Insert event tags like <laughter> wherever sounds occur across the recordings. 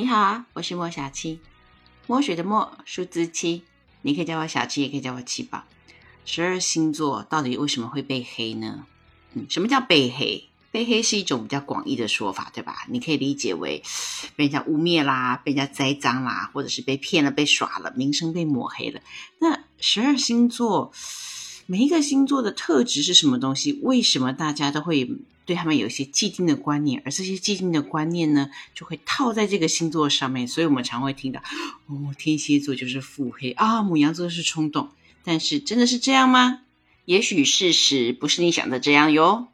你好啊，我是莫小七，墨水的墨，数字七，你可以叫我小七，也可以叫我七宝。十二星座到底为什么会被黑呢？嗯，什么叫被黑？被黑是一种比较广义的说法，对吧？你可以理解为被人家污蔑啦，被人家栽赃啦，或者是被骗了、被耍了，名声被抹黑了。那十二星座。每一个星座的特质是什么东西？为什么大家都会对他们有一些既定的观念？而这些既定的观念呢，就会套在这个星座上面。所以我们常会听到，哦，天蝎座就是腹黑啊，母羊座是冲动。但是真的是这样吗？也许事实不是你想的这样哟。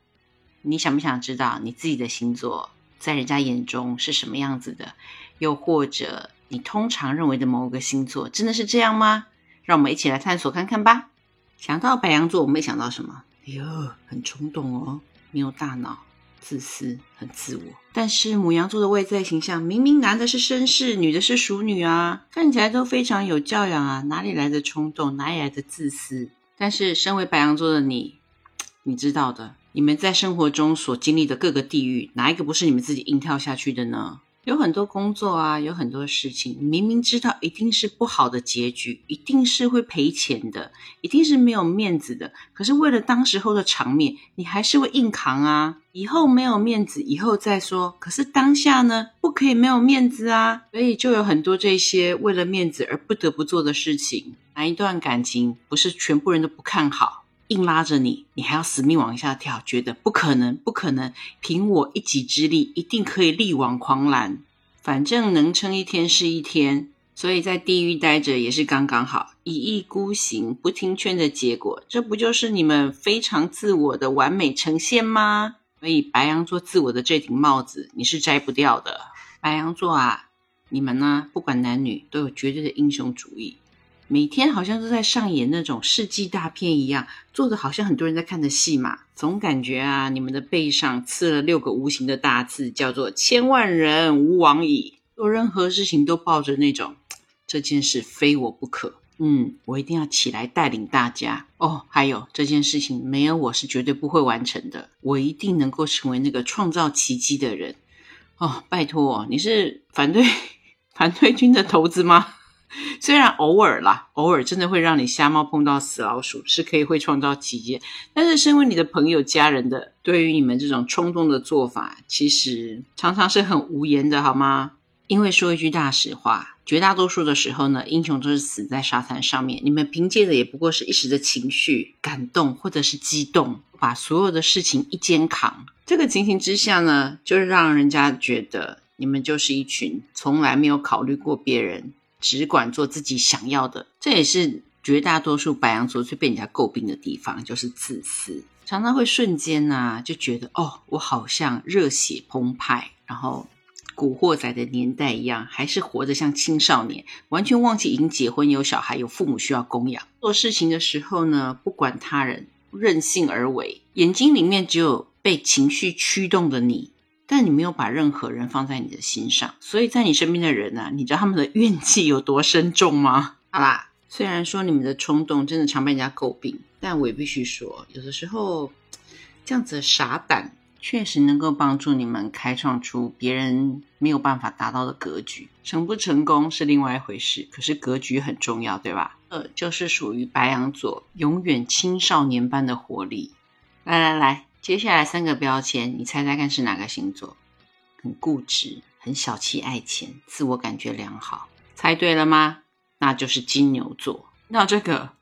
你想不想知道你自己的星座在人家眼中是什么样子的？又或者你通常认为的某个星座真的是这样吗？让我们一起来探索看看吧。想到白羊座，我们会想到什么？哎呦，很冲动哦，没有大脑，自私，很自我。但是母羊座的外在形象，明明男的是绅士，女的是淑女啊，看起来都非常有教养啊，哪里来的冲动？哪里来的自私？但是身为白羊座的你，你知道的，你们在生活中所经历的各个地狱，哪一个不是你们自己硬跳下去的呢？有很多工作啊，有很多事情，明明知道一定是不好的结局，一定是会赔钱的，一定是没有面子的。可是为了当时候的场面，你还是会硬扛啊。以后没有面子，以后再说。可是当下呢，不可以没有面子啊。所以就有很多这些为了面子而不得不做的事情。哪一段感情不是全部人都不看好？硬拉着你，你还要死命往下跳，觉得不可能，不可能，凭我一己之力，一定可以力挽狂澜。反正能撑一天是一天，所以在地狱待着也是刚刚好，一意孤行，不听劝的结果，这不就是你们非常自我的完美呈现吗？所以白羊座自我的这顶帽子，你是摘不掉的。白羊座啊，你们呢，不管男女，都有绝对的英雄主义。每天好像都在上演那种世纪大片一样，做的好像很多人在看的戏码，总感觉啊，你们的背上刺了六个无形的大字，叫做“千万人吾往矣”。做任何事情都抱着那种这件事非我不可，嗯，我一定要起来带领大家哦。还有这件事情没有我是绝对不会完成的，我一定能够成为那个创造奇迹的人哦。拜托，你是反对 <laughs> 反对军的头子吗？<laughs> 虽然偶尔啦，偶尔真的会让你瞎猫碰到死老鼠，是可以会创造奇迹。但是身为你的朋友、家人的，对于你们这种冲动的做法，其实常常是很无言的，好吗？因为说一句大实话，绝大多数的时候呢，英雄都是死在沙滩上面。你们凭借的也不过是一时的情绪、感动或者是激动，把所有的事情一肩扛。这个情形之下呢，就是让人家觉得你们就是一群从来没有考虑过别人。只管做自己想要的，这也是绝大多数白羊座最被人家诟病的地方，就是自私，常常会瞬间呢就觉得哦，我好像热血澎湃，然后古惑仔的年代一样，还是活得像青少年，完全忘记已经结婚有小孩，有父母需要供养。做事情的时候呢，不管他人，任性而为，眼睛里面只有被情绪驱动的你。但你没有把任何人放在你的心上，所以在你身边的人呢，你知道他们的怨气有多深重吗？好啦，虽然说你们的冲动真的常被人家诟病，但我也必须说，有的时候这样子的傻胆确实能够帮助你们开创出别人没有办法达到的格局。成不成功是另外一回事，可是格局很重要，对吧？呃，就是属于白羊座永远青少年般的活力。来来来。接下来三个标签，你猜猜看是哪个星座？很固执，很小气，爱钱，自我感觉良好。猜对了吗？那就是金牛座。那这个，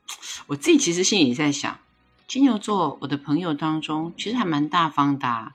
我自己其实心里在想，金牛座，我的朋友当中其实还蛮大方的。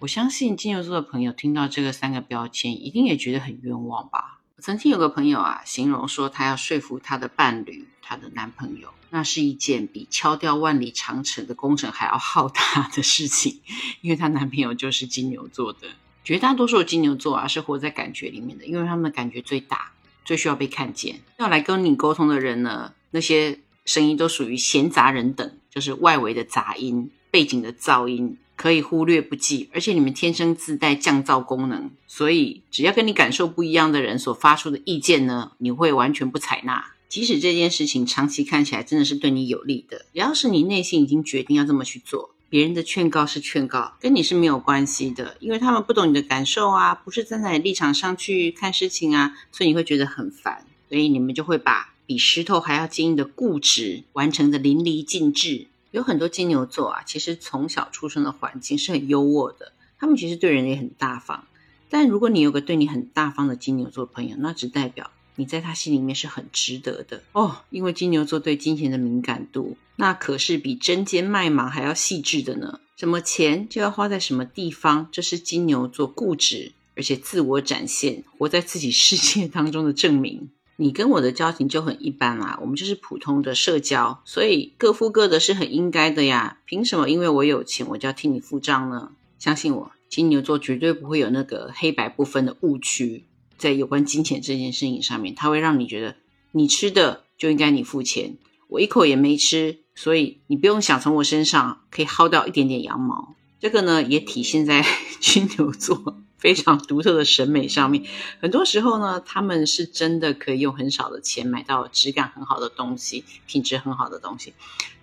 我相信金牛座的朋友听到这个三个标签，一定也觉得很冤枉吧。曾经有个朋友啊，形容说他要说服他的伴侣，她的男朋友，那是一件比敲掉万里长城的工程还要浩大的事情，因为她男朋友就是金牛座的。绝大多数金牛座啊，是活在感觉里面的，因为他们的感觉最大，最需要被看见。要来跟你沟通的人呢，那些声音都属于闲杂人等，就是外围的杂音、背景的噪音。可以忽略不计，而且你们天生自带降噪功能，所以只要跟你感受不一样的人所发出的意见呢，你会完全不采纳。即使这件事情长期看起来真的是对你有利的，只要是你内心已经决定要这么去做，别人的劝告是劝告，跟你是没有关系的，因为他们不懂你的感受啊，不是站在立场上去看事情啊，所以你会觉得很烦，所以你们就会把比石头还要坚硬的固执完成的淋漓尽致。有很多金牛座啊，其实从小出生的环境是很优渥的，他们其实对人也很大方。但如果你有个对你很大方的金牛座朋友，那只代表你在他心里面是很值得的哦。因为金牛座对金钱的敏感度，那可是比针尖麦芒还要细致的呢。什么钱就要花在什么地方，这是金牛座固执而且自我展现、活在自己世界当中的证明。你跟我的交情就很一般啦，我们就是普通的社交，所以各付各的是很应该的呀。凭什么因为我有钱我就要替你付账呢？相信我，金牛座绝对不会有那个黑白不分的误区，在有关金钱这件事情上面，它会让你觉得你吃的就应该你付钱，我一口也没吃，所以你不用想从我身上可以薅到一点点羊毛。这个呢，也体现在 <laughs> 金牛座。非常独特的审美上面，很多时候呢，他们是真的可以用很少的钱买到质感很好的东西，品质很好的东西。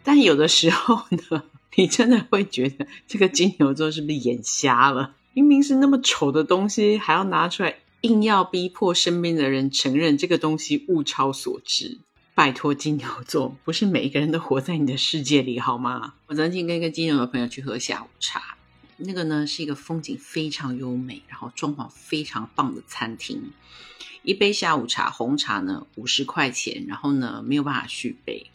但有的时候呢，你真的会觉得这个金牛座是不是眼瞎了？明明是那么丑的东西，还要拿出来，硬要逼迫身边的人承认这个东西物超所值。拜托金牛座，不是每一个人都活在你的世界里好吗？我曾经跟一个金牛的朋友去喝下午茶。那个呢是一个风景非常优美，然后装潢非常棒的餐厅。一杯下午茶红茶呢五十块钱，然后呢没有办法续杯。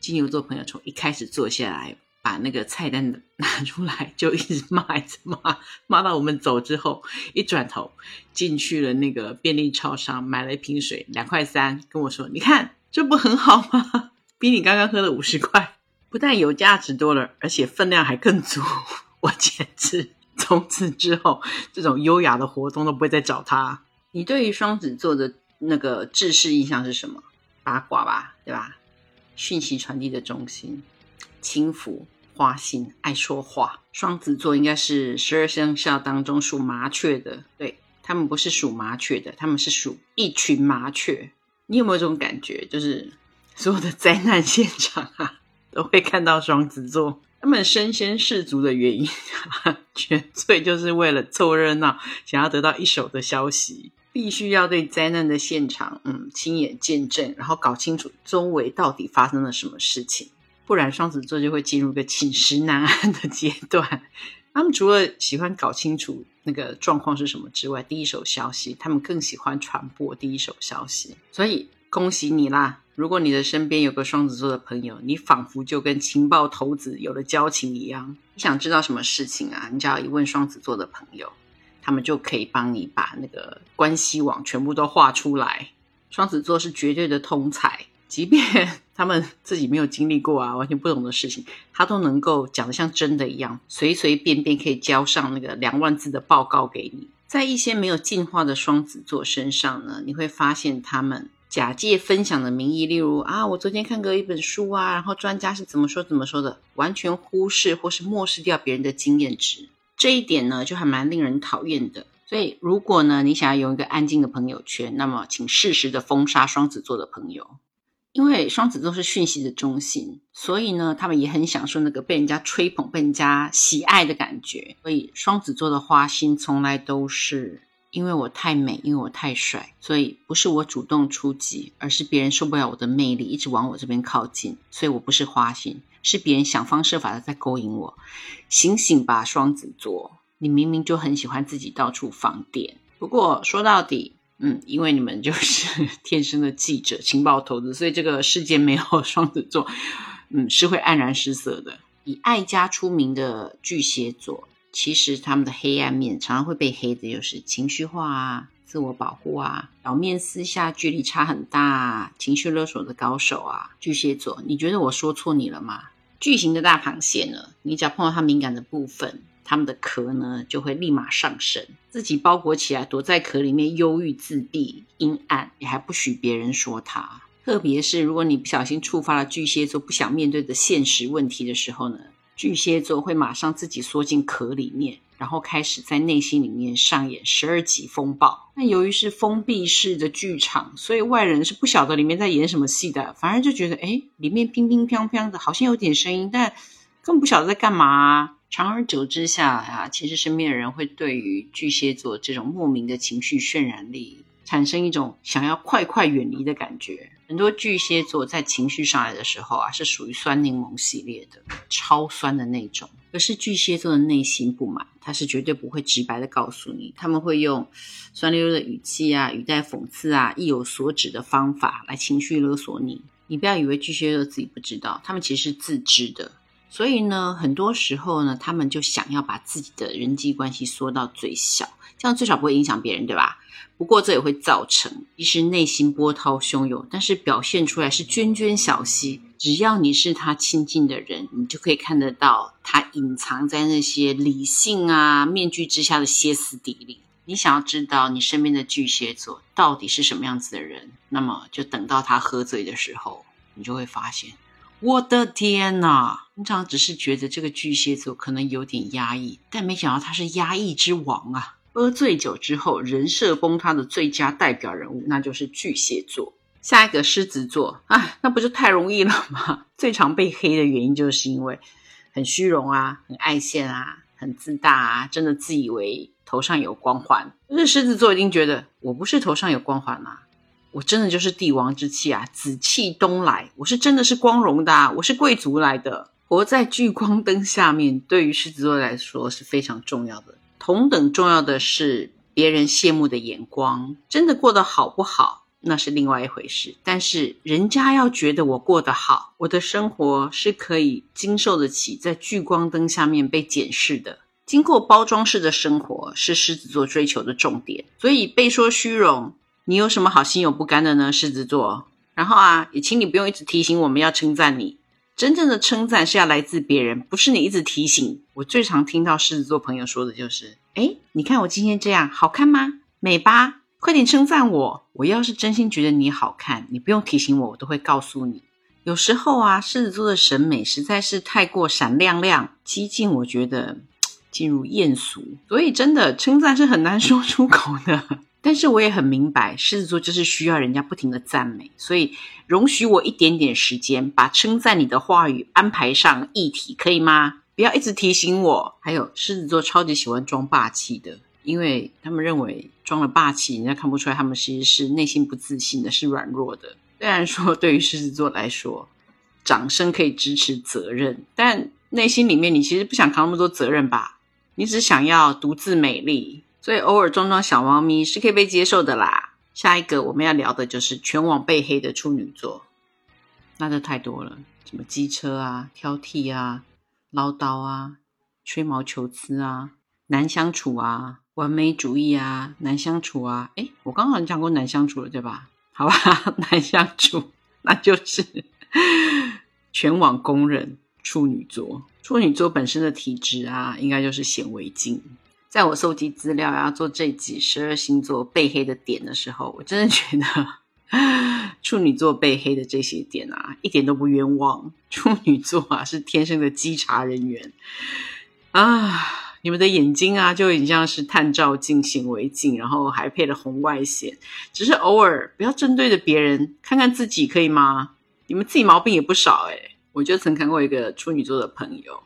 金牛座朋友从一开始坐下来，把那个菜单 <laughs> 拿出来，就一直骂，一直骂，骂到我们走之后，一转头进去了那个便利超商，买了一瓶水，两块三，跟我说：“你看这不很好吗？<laughs> 比你刚刚喝的五十块，<laughs> 不但有价值多了，而且分量还更足。”我简直从此之后，这种优雅的活动都不会再找他。你对于双子座的那个制式印象是什么？八卦吧，对吧？讯息传递的中心，轻浮、花心、爱说话。双子座应该是十二生肖当中属麻雀的，对他们不是属麻雀的，他们是属一群麻雀。你有没有这种感觉？就是所有的灾难现场啊，都会看到双子座。他们身先士卒的原因，<laughs> 纯粹就是为了凑热闹，想要得到一手的消息，必须要对灾难的现场，嗯，亲眼见证，然后搞清楚周围到底发生了什么事情，不然双子座就会进入个寝食难安的阶段。他们除了喜欢搞清楚那个状况是什么之外，第一手消息，他们更喜欢传播第一手消息，所以恭喜你啦！如果你的身边有个双子座的朋友，你仿佛就跟情报头子有了交情一样。你想知道什么事情啊？你只要一问双子座的朋友，他们就可以帮你把那个关系网全部都画出来。双子座是绝对的通才，即便他们自己没有经历过啊，完全不懂的事情，他都能够讲得像真的一样，随随便便可以交上那个两万字的报告给你。在一些没有进化的双子座身上呢，你会发现他们。假借分享的名义，例如啊，我昨天看过一本书啊，然后专家是怎么说怎么说的，完全忽视或是漠视掉别人的经验值，这一点呢，就还蛮令人讨厌的。所以，如果呢，你想要有一个安静的朋友圈，那么请适时的封杀双子座的朋友，因为双子座是讯息的中心，所以呢，他们也很享受那个被人家吹捧、被人家喜爱的感觉。所以，双子座的花心从来都是。因为我太美，因为我太帅，所以不是我主动出击，而是别人受不了我的魅力，一直往我这边靠近。所以我不是花心，是别人想方设法的在勾引我。醒醒吧，双子座，你明明就很喜欢自己到处放电。不过说到底，嗯，因为你们就是 <laughs> 天生的记者、情报头子，所以这个世界没有双子座，嗯，是会黯然失色的。以爱家出名的巨蟹座。其实他们的黑暗面常常会被黑的，就是情绪化啊、自我保护啊、表面私下距离差很大、啊情绪勒索的高手啊。巨蟹座，你觉得我说错你了吗？巨型的大螃蟹呢？你只要碰到它敏感的部分，它们的壳呢就会立马上升，自己包裹起来，躲在壳里面忧郁自闭、阴暗，也还不许别人说它。特别是如果你不小心触发了巨蟹座不想面对的现实问题的时候呢？巨蟹座会马上自己缩进壳里面，然后开始在内心里面上演十二级风暴。那由于是封闭式的剧场，所以外人是不晓得里面在演什么戏的，反而就觉得哎，里面乒乒乓乓的，好像有点声音，但根本不晓得在干嘛。长而久之下啊，其实身边的人会对于巨蟹座这种莫名的情绪渲染力，产生一种想要快快远离的感觉。很多巨蟹座在情绪上来的时候啊，是属于酸柠檬系列的，超酸的那种。可是巨蟹座的内心不满，他是绝对不会直白的告诉你，他们会用酸溜溜的语气啊，语带讽刺啊，意有所指的方法来情绪勒索你。你不要以为巨蟹座自己不知道，他们其实是自知的。所以呢，很多时候呢，他们就想要把自己的人际关系缩到最小，这样最少不会影响别人，对吧？不过这也会造成，其实内心波涛汹涌，但是表现出来是涓涓小溪。只要你是他亲近的人，你就可以看得到他隐藏在那些理性啊面具之下的歇斯底里。你想要知道你身边的巨蟹座到底是什么样子的人，那么就等到他喝醉的时候，你就会发现。我的天呐！通常只是觉得这个巨蟹座可能有点压抑，但没想到他是压抑之王啊！喝醉酒之后人设崩塌的最佳代表人物，那就是巨蟹座。下一个狮子座，啊，那不就太容易了吗？<laughs> 最常被黑的原因就是因为很虚荣啊，很爱现啊，很自大啊，真的自以为头上有光环。可是狮子座一定觉得我不是头上有光环啊。我真的就是帝王之气啊，紫气东来。我是真的是光荣的，啊我是贵族来的，活在聚光灯下面，对于狮子座来说是非常重要的。同等重要的是别人羡慕的眼光，真的过得好不好，那是另外一回事。但是人家要觉得我过得好，我的生活是可以经受得起在聚光灯下面被检视的。经过包装式的生活是狮子座追求的重点，所以被说虚荣。你有什么好心有不甘的呢，狮子座？然后啊，也请你不用一直提醒我们要称赞你。真正的称赞是要来自别人，不是你一直提醒。我最常听到狮子座朋友说的就是：哎，你看我今天这样好看吗？美吧？快点称赞我！我要是真心觉得你好看，你不用提醒我，我都会告诉你。有时候啊，狮子座的审美实在是太过闪亮亮、激进，我觉得 <tsk> 进入艳俗，所以真的称赞是很难说出口的。但是我也很明白，狮子座就是需要人家不停的赞美，所以容许我一点点时间，把称赞你的话语安排上议题，可以吗？不要一直提醒我。还有，狮子座超级喜欢装霸气的，因为他们认为装了霸气，人家看不出来他们其实是内心不自信的，是软弱的。虽然说对于狮子座来说，掌声可以支持责任，但内心里面你其实不想扛那么多责任吧？你只想要独自美丽。所以偶尔装装小猫咪是可以被接受的啦。下一个我们要聊的就是全网被黑的处女座，那就太多了，什么机车啊、挑剔啊、唠叨啊、吹毛求疵啊、难相处啊、完美主义啊、难相处啊。诶我刚刚讲过难相处了，对吧？好吧，<laughs> 难相处，那就是 <laughs> 全网公认处女座。处女座本身的体质啊，应该就是显微镜。在我收集资料然后做这集十二星座被黑的点的时候，我真的觉得 <laughs> 处女座被黑的这些点啊，一点都不冤枉。处女座啊，是天生的稽查人员啊，你们的眼睛啊，就已经像是探照镜、显微镜，然后还配了红外线。只是偶尔不要针对着别人，看看自己可以吗？你们自己毛病也不少诶我就曾看过一个处女座的朋友。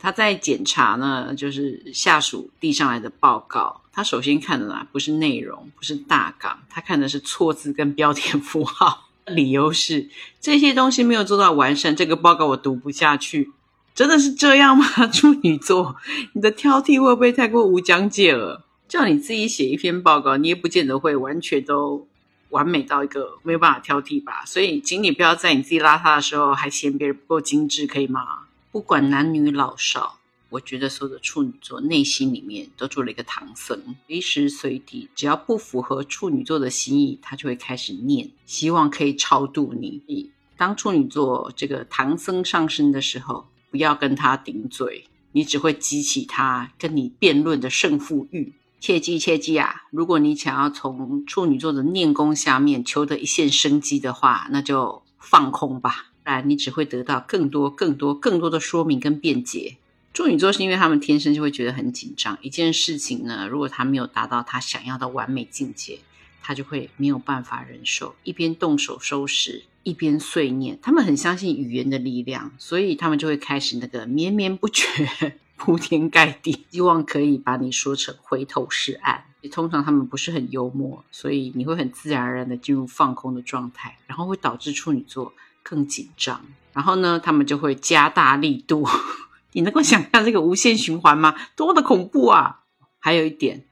他在检查呢，就是下属递上来的报告。他首先看的呢，不是内容，不是大纲，他看的是错字跟标点符号。理由是这些东西没有做到完善，这个报告我读不下去。真的是这样吗？<laughs> 处女座，你的挑剔会不会太过无讲解了？叫你自己写一篇报告，你也不见得会完全都完美到一个没有办法挑剔吧。所以，请你不要在你自己邋遢的时候还嫌别人不够精致，可以吗？不管男女老少，我觉得所有的处女座内心里面都住了一个唐僧，随时随地只要不符合处女座的心意，他就会开始念，希望可以超度你。当处女座这个唐僧上身的时候，不要跟他顶嘴，你只会激起他跟你辩论的胜负欲。切记切记啊！如果你想要从处女座的念功下面求得一线生机的话，那就放空吧。然你只会得到更多、更多、更多的说明跟辩解。处女座是因为他们天生就会觉得很紧张，一件事情呢，如果他没有达到他想要的完美境界，他就会没有办法忍受，一边动手收拾，一边碎念。他们很相信语言的力量，所以他们就会开始那个绵绵不绝、<laughs> 铺天盖地，希望可以把你说成回头是岸。通常他们不是很幽默，所以你会很自然而然的进入放空的状态，然后会导致处女座更紧张。然后呢，他们就会加大力度。<laughs> 你能够想象这个无限循环吗？多么的恐怖啊！还有一点。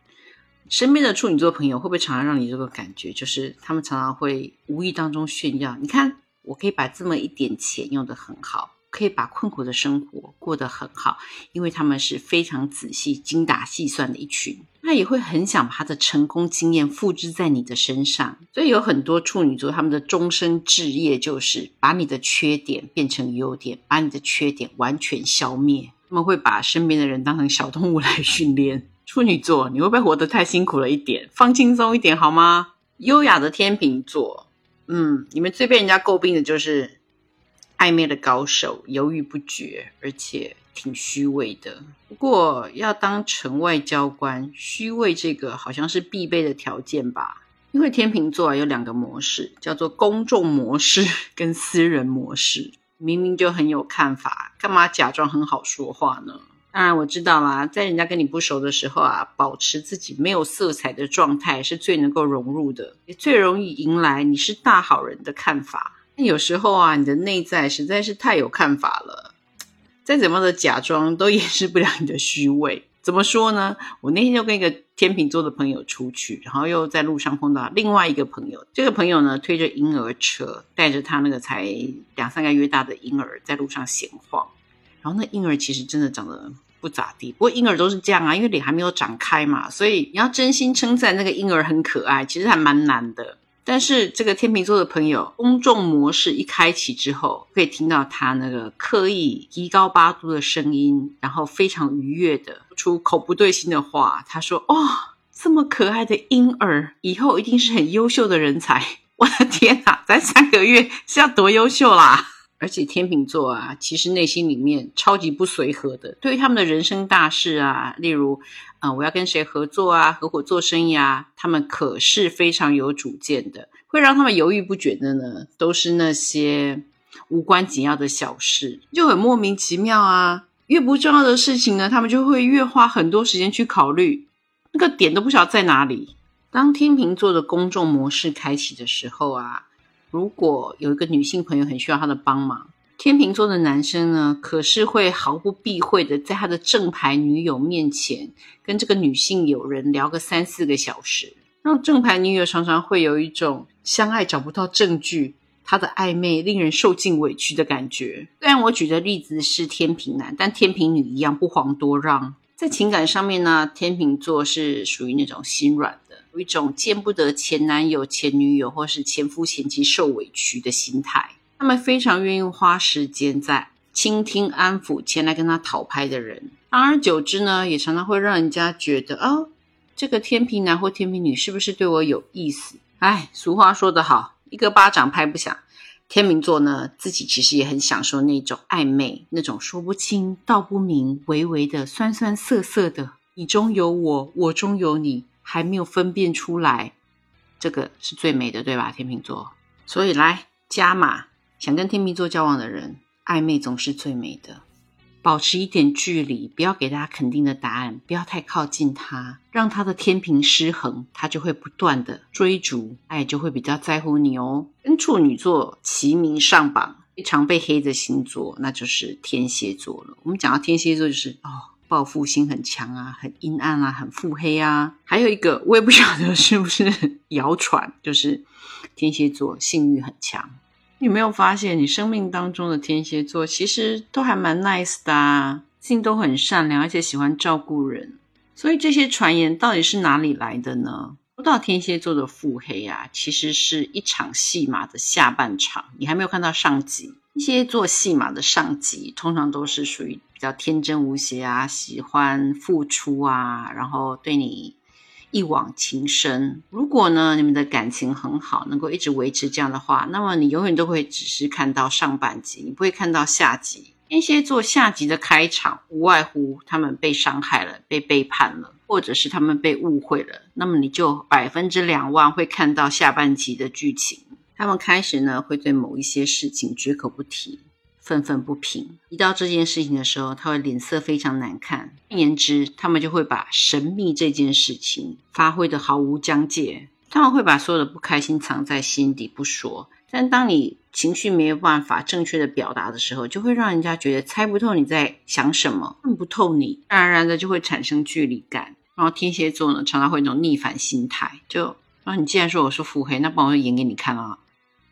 身边的处女座朋友会不会常常让你这个感觉，就是他们常常会无意当中炫耀，你看我可以把这么一点钱用得很好，可以把困苦的生活过得很好，因为他们是非常仔细、精打细算的一群。也会很想把他的成功经验复制在你的身上，所以有很多处女座他们的终身志业就是把你的缺点变成优点，把你的缺点完全消灭。他们会把身边的人当成小动物来训练。<laughs> 处女座，你会不会活得太辛苦了一点？放轻松一点好吗？优雅的天秤座，嗯，你们最被人家诟病的就是暧昧的高手，犹豫不决，而且挺虚伪的。不过要当成外交官，虚伪这个好像是必备的条件吧？因为天秤座有两个模式，叫做公众模式 <laughs> 跟私人模式。明明就很有看法，干嘛假装很好说话呢？当然我知道啦，在人家跟你不熟的时候啊，保持自己没有色彩的状态是最能够融入的，也最容易迎来你是大好人的看法。那有时候啊，你的内在实在是太有看法了，再怎么的假装都掩饰不了你的虚伪。怎么说呢？我那天就跟一个天秤座的朋友出去，然后又在路上碰到另外一个朋友。这个朋友呢，推着婴儿车，带着他那个才两三个月大的婴儿在路上闲晃。然后那婴儿其实真的长得。不咋地，不过婴儿都是这样啊，因为脸还没有长开嘛，所以你要真心称赞那个婴儿很可爱，其实还蛮难的。但是这个天秤座的朋友，公众模式一开启之后，可以听到他那个刻意提高八度的声音，然后非常愉悦的出口不对心的话。他说：“哦，这么可爱的婴儿，以后一定是很优秀的人才。”我的天哪，咱三个月是要多优秀啦！而且天秤座啊，其实内心里面超级不随和的。对于他们的人生大事啊，例如，啊，我要跟谁合作啊，合伙做生意啊，他们可是非常有主见的。会让他们犹豫不决的呢，都是那些无关紧要的小事，就很莫名其妙啊。越不重要的事情呢，他们就会越花很多时间去考虑，那个点都不晓得在哪里。当天秤座的公众模式开启的时候啊。如果有一个女性朋友很需要他的帮忙，天秤座的男生呢，可是会毫不避讳的在他的正牌女友面前跟这个女性友人聊个三四个小时，让正牌女友常常会有一种相爱找不到证据，他的暧昧令人受尽委屈的感觉。虽然我举的例子是天平男，但天平女一样不遑多让。在情感上面呢，天秤座是属于那种心软。有一种见不得前男友、前女友或是前夫、前妻受委屈的心态，他们非常愿意花时间在倾听、安抚前来跟他讨拍的人。长而久之呢，也常常会让人家觉得，哦，这个天平男或天平女是不是对我有意思？哎，俗话说得好，一个巴掌拍不响。天秤座呢，自己其实也很享受那种暧昧，那种说不清道不明、微微的酸酸涩涩的，你中有我，我中有你。还没有分辨出来，这个是最美的，对吧？天秤座，所以来加码，想跟天秤座交往的人，暧昧总是最美的。保持一点距离，不要给大家肯定的答案，不要太靠近他，让他的天平失衡，他就会不断的追逐，爱就会比较在乎你哦。跟处女座齐名上榜，非常被黑的星座，那就是天蝎座了。我们讲到天蝎座，就是哦。报复心很强啊，很阴暗啊，很腹黑啊。还有一个，我也不晓得是不是谣传，就是天蝎座性欲很强。你有没有发现，你生命当中的天蝎座其实都还蛮 nice 的啊，性都很善良，而且喜欢照顾人。所以这些传言到底是哪里来的呢？说到天蝎座的腹黑啊，其实是一场戏码的下半场，你还没有看到上集。一些做戏码的上级，通常都是属于比较天真无邪啊，喜欢付出啊，然后对你一往情深。如果呢，你们的感情很好，能够一直维持这样的话，那么你永远都会只是看到上半集，你不会看到下集。天蝎座下集的开场，无外乎他们被伤害了，被背叛了，或者是他们被误会了，那么你就百分之两万会看到下半集的剧情。他们开始呢会对某一些事情绝口不提。愤愤不平，一到这件事情的时候，他会脸色非常难看。换言之，他们就会把神秘这件事情发挥的毫无疆界。他们会把所有的不开心藏在心底不说，但当你情绪没有办法正确的表达的时候，就会让人家觉得猜不透你在想什么，看不透你，自然而然的就会产生距离感。然后天蝎座呢，常常会有一种逆反心态，就啊，你既然说我是腹黑，那帮我就演给你看啊。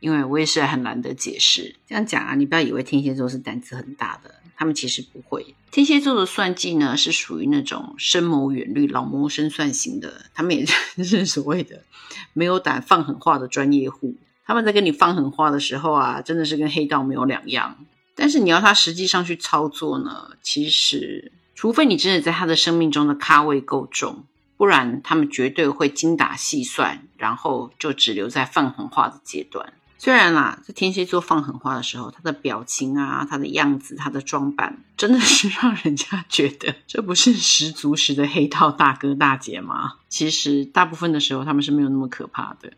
因为我也是很难得解释，这样讲啊，你不要以为天蝎座是胆子很大的，他们其实不会。天蝎座的算计呢，是属于那种深谋远虑、老谋深算型的，他们也 <laughs> 是所谓的没有胆放狠话的专业户。他们在跟你放狠话的时候啊，真的是跟黑道没有两样。但是你要他实际上去操作呢，其实除非你真的在他的生命中的咖位够重，不然他们绝对会精打细算，然后就只留在放狠话的阶段。虽然啦，在天蝎座放狠话的时候，他的表情啊，他的样子，他的装扮，真的是让人家觉得这不是十足十的黑道大哥大姐吗？其实大部分的时候，他们是没有那么可怕的。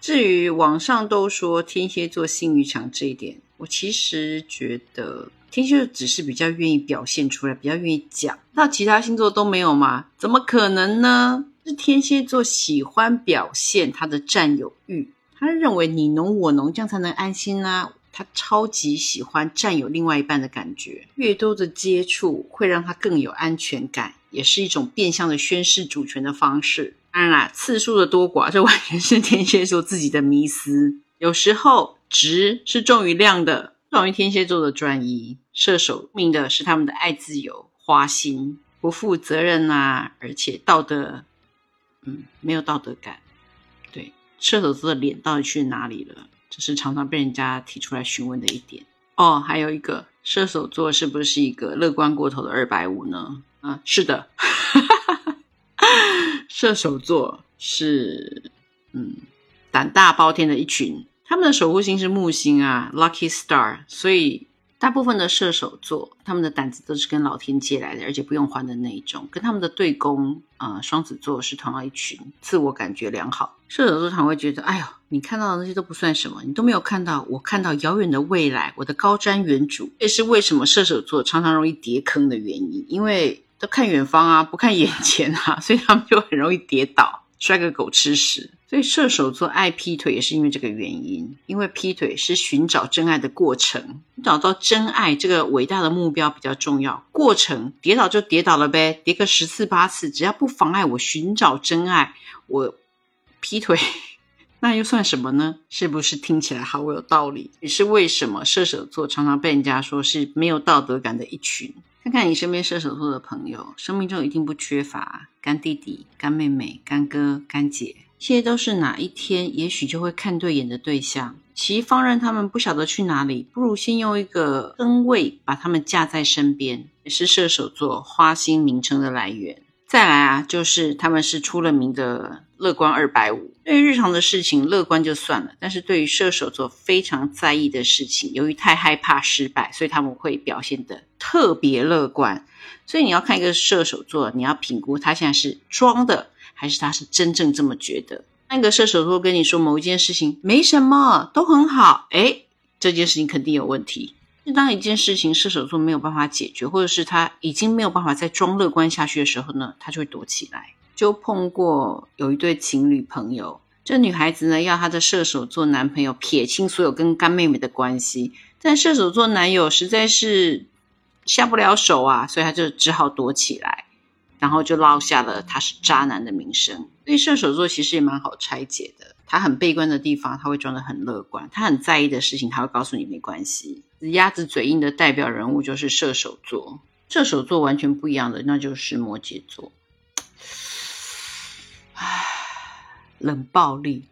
至于网上都说天蝎座性欲强这一点，我其实觉得天蝎座只是比较愿意表现出来，比较愿意讲。那其他星座都没有吗？怎么可能呢？是天蝎座喜欢表现他的占有欲。他认为你侬我侬，这样才能安心啊！他超级喜欢占有另外一半的感觉，越多的接触会让他更有安全感，也是一种变相的宣示主权的方式。当然啦，次数的多寡，这完全是天蝎座自己的迷思。有时候值是重于量的，重于天蝎座的专一。射手命的是他们的爱自由、花心、不负责任啊，而且道德，嗯，没有道德感。射手座的脸到底去哪里了？这是常常被人家提出来询问的一点哦。还有一个，射手座是不是一个乐观过头的二百五呢？啊，是的，<laughs> 射手座是嗯胆大包天的一群，他们的守护星是木星啊，Lucky Star，所以。大部分的射手座，他们的胆子都是跟老天借来的，而且不用还的那一种。跟他们的对宫啊，双子座是同样一群，自我感觉良好。射手座常会觉得，哎呦，你看到的那些都不算什么，你都没有看到我看到遥远的未来，我的高瞻远瞩。这是为什么射手座常常容易跌坑的原因，因为都看远方啊，不看眼前啊，<laughs> 所以他们就很容易跌倒。摔个狗吃屎，所以射手座爱劈腿也是因为这个原因。因为劈腿是寻找真爱的过程，找到真爱这个伟大的目标比较重要。过程跌倒就跌倒了呗，跌个十次八次，只要不妨碍我寻找真爱，我劈腿 <laughs> 那又算什么呢？是不是听起来好有道理？也是为什么射手座常常被人家说是没有道德感的一群？看看你身边射手座的朋友，生命中一定不缺乏干弟弟、干妹妹、干哥、干姐，这些都是哪一天也许就会看对眼的对象。其放任他们不晓得去哪里，不如先用一个恩位把他们架在身边，也是射手座花心名称的来源。再来啊，就是他们是出了名的乐观二百五，对于日常的事情乐观就算了，但是对于射手座非常在意的事情，由于太害怕失败，所以他们会表现的特别乐观。所以你要看一个射手座，你要评估他现在是装的，还是他是真正这么觉得。那个射手座跟你说某一件事情没什么，都很好，哎，这件事情肯定有问题。是当一件事情射手座没有办法解决，或者是他已经没有办法再装乐观下去的时候呢，他就会躲起来。就碰过有一对情侣朋友，这女孩子呢要她的射手座男朋友撇清所有跟干妹妹的关系，但射手座男友实在是下不了手啊，所以他就只好躲起来，然后就落下了他是渣男的名声。所以射手座其实也蛮好拆解的。他很悲观的地方，他会装得很乐观；他很在意的事情，他会告诉你没关系。鸭子嘴硬的代表人物就是射手座，射手座完全不一样的，那就是摩羯座。唉，冷暴力，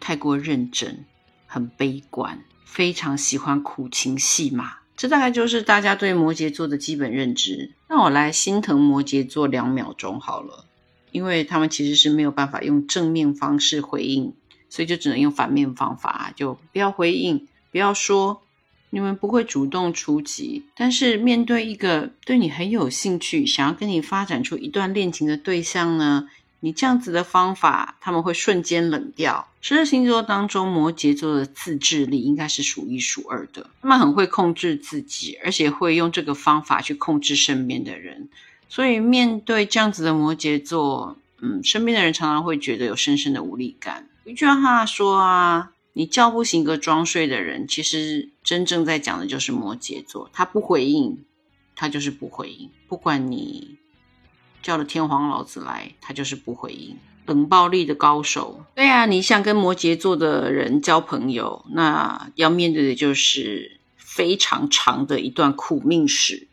太过认真，很悲观，非常喜欢苦情戏码。这大概就是大家对摩羯座的基本认知。那我来心疼摩羯座两秒钟好了，因为他们其实是没有办法用正面方式回应。所以就只能用反面方法，就不要回应，不要说，你们不会主动出击。但是面对一个对你很有兴趣、想要跟你发展出一段恋情的对象呢，你这样子的方法，他们会瞬间冷掉。十二星座当中，摩羯座的自制力应该是数一数二的。他们很会控制自己，而且会用这个方法去控制身边的人。所以面对这样子的摩羯座，嗯，身边的人常常会觉得有深深的无力感。一句话说啊，你叫不醒一个装睡的人，其实真正在讲的就是摩羯座。他不回应，他就是不回应，不管你叫了天皇老子来，他就是不回应。冷暴力的高手，对啊，你想跟摩羯座的人交朋友，那要面对的就是非常长的一段苦命史。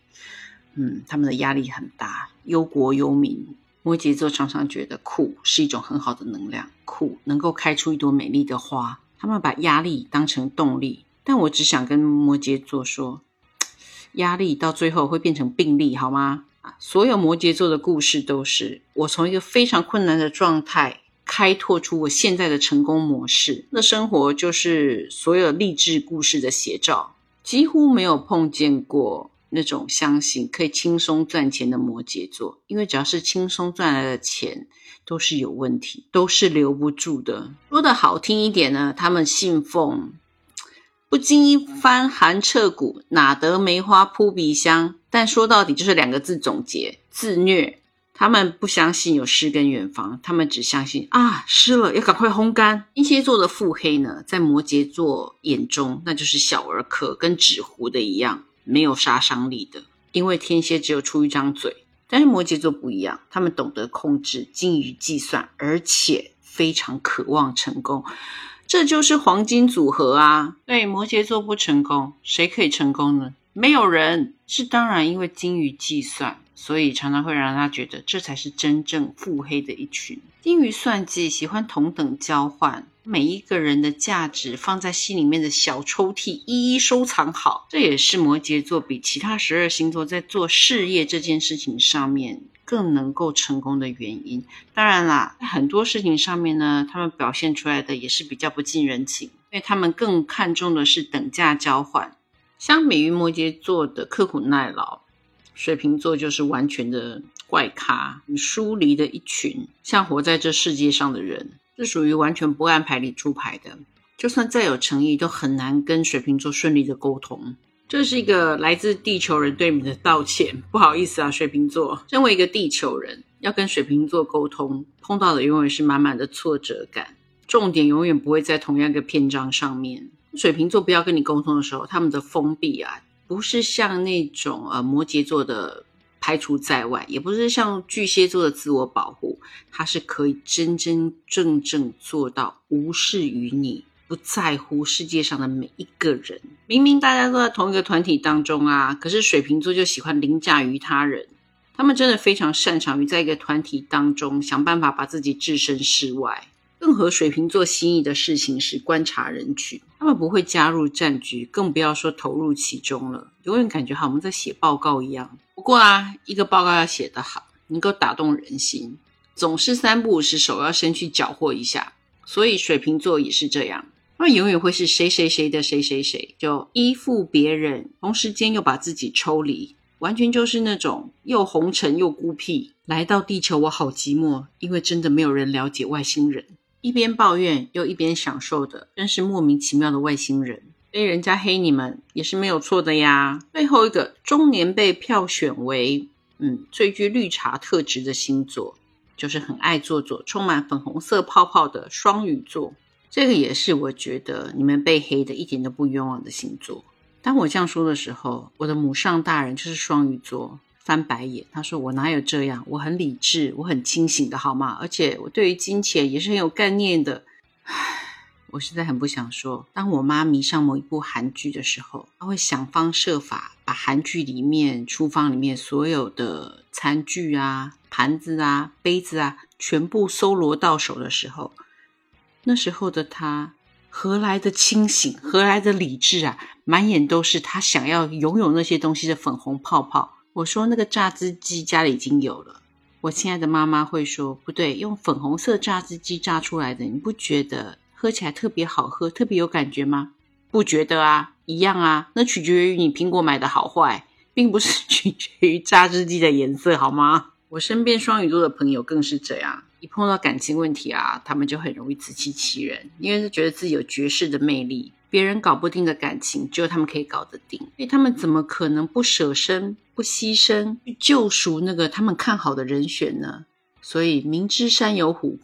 嗯，他们的压力很大，忧国忧民。摩羯座常常觉得苦是一种很好的能量，苦能够开出一朵美丽的花。他们把压力当成动力，但我只想跟摩羯座说，压力到最后会变成病力，好吗？所有摩羯座的故事都是我从一个非常困难的状态开拓出我现在的成功模式。那生活就是所有励志故事的写照。几乎没有碰见过那种相信可以轻松赚钱的摩羯座，因为只要是轻松赚来的钱都是有问题，都是留不住的。说的好听一点呢，他们信奉。不经一番寒彻骨，哪得梅花扑鼻香？但说到底就是两个字总结：自虐。他们不相信有诗跟远方，他们只相信啊，湿了要赶快烘干。天蝎座的腹黑呢，在摩羯座眼中，那就是小儿科，跟纸糊的一样，没有杀伤力的。因为天蝎只有出一张嘴，但是摩羯座不一样，他们懂得控制、精于计算，而且非常渴望成功。这就是黄金组合啊！对，摩羯座不成功，谁可以成功呢？没有人。是当然，因为精于计算，所以常常会让他觉得这才是真正腹黑的一群。精于算计，喜欢同等交换，每一个人的价值放在心里面的小抽屉，一一收藏好。这也是摩羯座比其他十二星座在做事业这件事情上面。更能够成功的原因，当然啦，很多事情上面呢，他们表现出来的也是比较不近人情，因为他们更看重的是等价交换。相比于摩羯座的刻苦耐劳，水瓶座就是完全的怪咖，疏离的一群，像活在这世界上的人，是属于完全不按牌理出牌的，就算再有诚意，都很难跟水瓶座顺利的沟通。这是一个来自地球人对你的道歉，不好意思啊，水瓶座。身为一个地球人，要跟水瓶座沟通，碰到的永远是满满的挫折感，重点永远不会在同样一个篇章上面。水瓶座不要跟你沟通的时候，他们的封闭啊，不是像那种呃摩羯座的排除在外，也不是像巨蟹座的自我保护，它是可以真真正正做到无视于你。不在乎世界上的每一个人，明明大家都在同一个团体当中啊，可是水瓶座就喜欢凌驾于他人。他们真的非常擅长于在一个团体当中想办法把自己置身事外。更合水瓶座心意的事情是观察人群，他们不会加入战局，更不要说投入其中了。永远感觉好像在写报告一样。不过啊，一个报告要写得好，能够打动人心，总是三不五时手要伸去搅和一下。所以水瓶座也是这样。他们永远会是谁谁谁的谁谁谁，就依附别人，同时间又把自己抽离，完全就是那种又红尘又孤僻。来到地球，我好寂寞，因为真的没有人了解外星人。一边抱怨又一边享受的，真是莫名其妙的外星人。被人家黑你们也是没有错的呀。最后一个中年被票选为嗯最具绿茶特质的星座，就是很爱做作、充满粉红色泡泡的双鱼座。这个也是我觉得你们被黑的一点都不冤枉的星座。当我这样说的时候，我的母上大人就是双鱼座，翻白眼。他说：“我哪有这样？我很理智，我很清醒的，好吗？而且我对于金钱也是很有概念的。”唉，我实在很不想说。当我妈迷上某一部韩剧的时候，她会想方设法把韩剧里面厨房里面所有的餐具啊、盘子啊、杯子啊，全部搜罗到手的时候。那时候的他，何来的清醒，何来的理智啊？满眼都是他想要拥有那些东西的粉红泡泡。我说那个榨汁机家里已经有了。我亲爱的妈妈会说不对，用粉红色榨汁机榨出来的，你不觉得喝起来特别好喝，特别有感觉吗？不觉得啊，一样啊。那取决于你苹果买的好坏，并不是 <laughs> 取决于榨汁机的颜色，好吗？我身边双鱼座的朋友更是这样。一碰到感情问题啊，他们就很容易自欺欺人，因为是觉得自己有绝世的魅力，别人搞不定的感情，只有他们可以搞得定。所以他们怎么可能不舍身、不牺牲去救赎那个他们看好的人选呢？所以明知山有虎，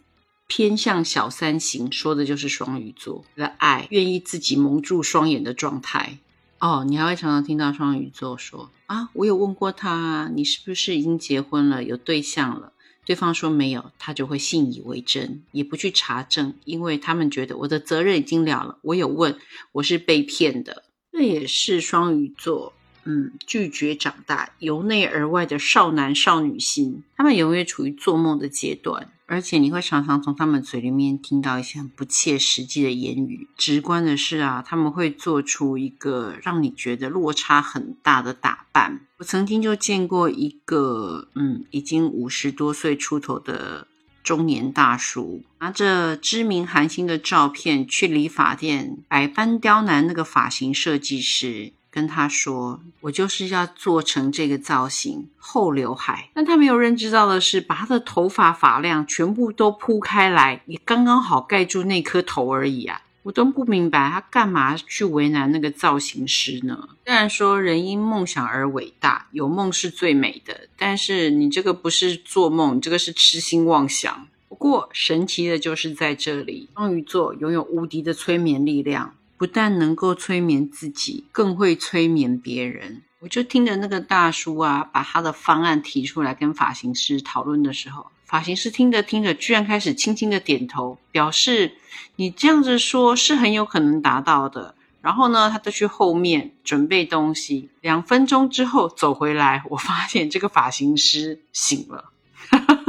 偏向小三行，说的就是双鱼座的爱，愿意自己蒙住双眼的状态。哦，你还会常常听到双鱼座说啊，我有问过他，你是不是已经结婚了，有对象了？对方说没有，他就会信以为真，也不去查证，因为他们觉得我的责任已经了了。我有问，我是被骗的，这也是双鱼座，嗯，拒绝长大，由内而外的少男少女心，他们永远处于做梦的阶段。而且你会常常从他们嘴里面听到一些很不切实际的言语。直观的是啊，他们会做出一个让你觉得落差很大的打扮。我曾经就见过一个，嗯，已经五十多岁出头的中年大叔，拿着知名韩星的照片去理发店，百般刁难那个发型设计师。跟他说，我就是要做成这个造型，后刘海。但他没有认知到的是，把他的头发发量全部都铺开来，也刚刚好盖住那颗头而已啊！我都不明白他干嘛去为难那个造型师呢？虽然说人因梦想而伟大，有梦是最美的，但是你这个不是做梦，你这个是痴心妄想。不过神奇的就是在这里，双鱼座拥有无敌的催眠力量。不但能够催眠自己，更会催眠别人。我就听着那个大叔啊，把他的方案提出来跟发型师讨论的时候，发型师听着听着，居然开始轻轻的点头，表示你这样子说是很有可能达到的。然后呢，他就去后面准备东西。两分钟之后走回来，我发现这个发型师醒了，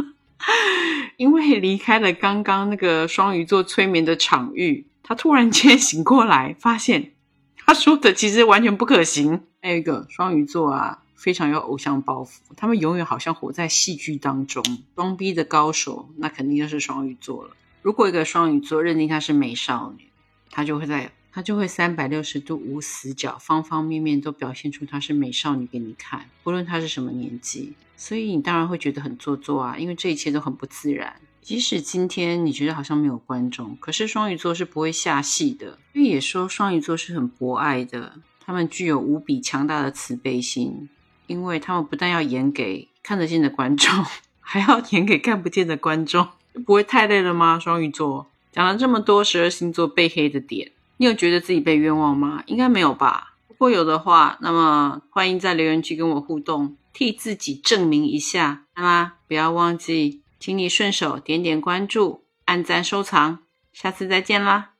<laughs> 因为离开了刚刚那个双鱼座催眠的场域。他突然间 <laughs> 醒过来，发现他说的其实完全不可行。还有一个双鱼座啊，非常有偶像包袱，他们永远好像活在戏剧当中。装逼的高手，那肯定就是双鱼座了。如果一个双鱼座认定她是美少女，他就会在他就会三百六十度无死角，方方面面都表现出她是美少女给你看，不论她是什么年纪。所以你当然会觉得很做作啊，因为这一切都很不自然。即使今天你觉得好像没有观众，可是双鱼座是不会下戏的。因为也说双鱼座是很博爱的，他们具有无比强大的慈悲心，因为他们不但要演给看得见的观众，<laughs> 还要演给看不见的观众，不会太累了吗？双鱼座讲了这么多十二星座被黑的点，你有觉得自己被冤枉吗？应该没有吧。如果有的话，那么欢迎在留言区跟我互动，替自己证明一下，好吗？不要忘记。请你顺手点点关注、按赞、收藏，下次再见啦！